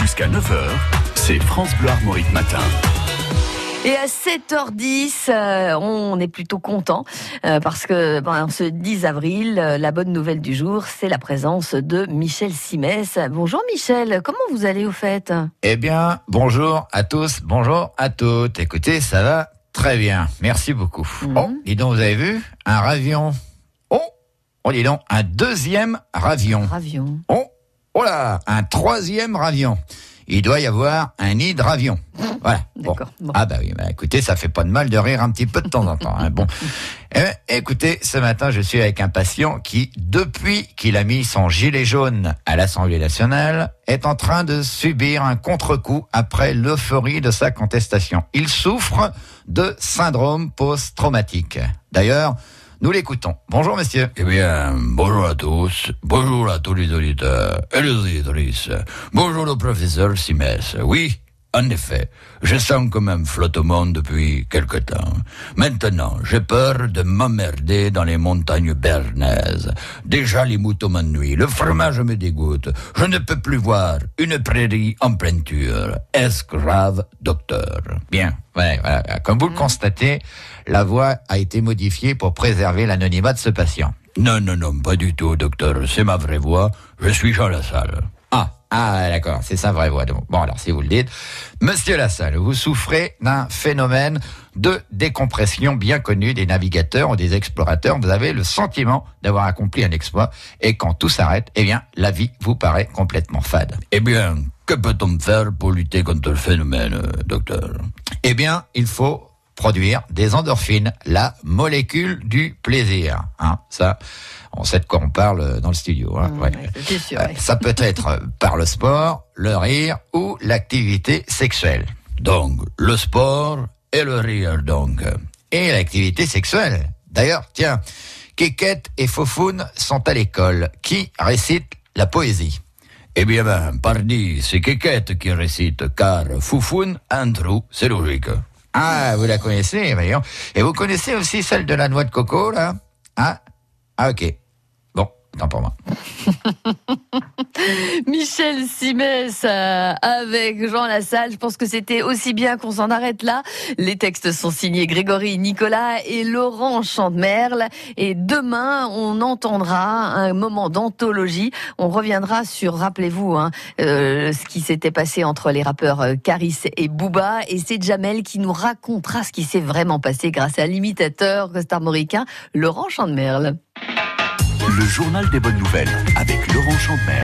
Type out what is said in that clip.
Jusqu'à 9h, c'est France Bleu Armorique Matin. Et à 7h10, euh, on est plutôt content euh, parce que ben, ce 10 avril, euh, la bonne nouvelle du jour, c'est la présence de Michel Simès. Bonjour Michel, comment vous allez au fait? Eh bien, bonjour à tous, bonjour à toutes. Écoutez, ça va très bien, merci beaucoup. Mhm. Oh, dis donc, vous avez vu Un ravion. Oh, oh, dis donc, un deuxième ravion. Ravion. Oh, oh là, un troisième ravion. Il doit y avoir un nid de ravion. Voilà. Bon. Bon. Ah bah oui, bah écoutez, ça fait pas de mal de rire un petit peu de temps en temps. hein. Bon, Eh écoutez, ce matin, je suis avec un patient qui, depuis qu'il a mis son gilet jaune à l'Assemblée nationale, est en train de subir un contre-coup après l'euphorie de sa contestation. Il souffre de syndrome post-traumatique. D'ailleurs, nous l'écoutons. Bonjour, monsieur. Eh bien, bonjour à tous, bonjour à tous les auditeurs et les auditrices. Bonjour le professeur Simès. Oui, en effet, je sens comme un flottement depuis quelque temps. Maintenant, j'ai peur de m'emmerder dans les montagnes bernaises. Déjà, les moutons m'ennuient, le fromage me dégoûte. Je ne peux plus voir une prairie en peinture. Est-ce grave, docteur? Bien, ouais, voilà. Comme vous le constatez, la voix a été modifiée pour préserver l'anonymat de ce patient. Non, non, non, pas du tout, docteur. C'est ma vraie voix. Je suis Jean Lassalle. Ah, d'accord, c'est sa vraie voix. donc. Bon, alors si vous le dites, Monsieur Lassalle, vous souffrez d'un phénomène de décompression bien connu des navigateurs ou des explorateurs. Vous avez le sentiment d'avoir accompli un exploit et quand tout s'arrête, eh bien, la vie vous paraît complètement fade. Eh bien, que peut-on faire pour lutter contre le phénomène, euh, docteur? Eh bien, il faut produire des endorphines, la molécule du plaisir. Hein, ça, on sait de quoi on parle euh, dans le studio. Hein, ouais. Sûr. Euh, ouais. Ça peut être euh, par le sport, le rire ou l'activité sexuelle. Donc, le sport et le rire, donc. Et l'activité sexuelle. D'ailleurs, tiens, Kékette et Fofoun sont à l'école. Qui récite la poésie? Eh bien, ben, pardi, c'est Kékette qui récite, car Foufoun, un trou, c'est logique. Ah, vous la connaissez, voyons. Et vous connaissez aussi celle de la noix de coco, là? Ah, ah ok. Tant pour moi. Michel Simès euh, avec Jean Lassalle. Je pense que c'était aussi bien qu'on s'en arrête là. Les textes sont signés Grégory Nicolas et Laurent Chantemerle. Et demain, on entendra un moment d'anthologie. On reviendra sur, rappelez-vous, hein, euh, ce qui s'était passé entre les rappeurs euh, Caris et Booba. Et c'est Jamel qui nous racontera ce qui s'est vraiment passé grâce à l'imitateur costarmoricain Laurent Chantemerle. Le journal des bonnes nouvelles avec Laurent Chantemer.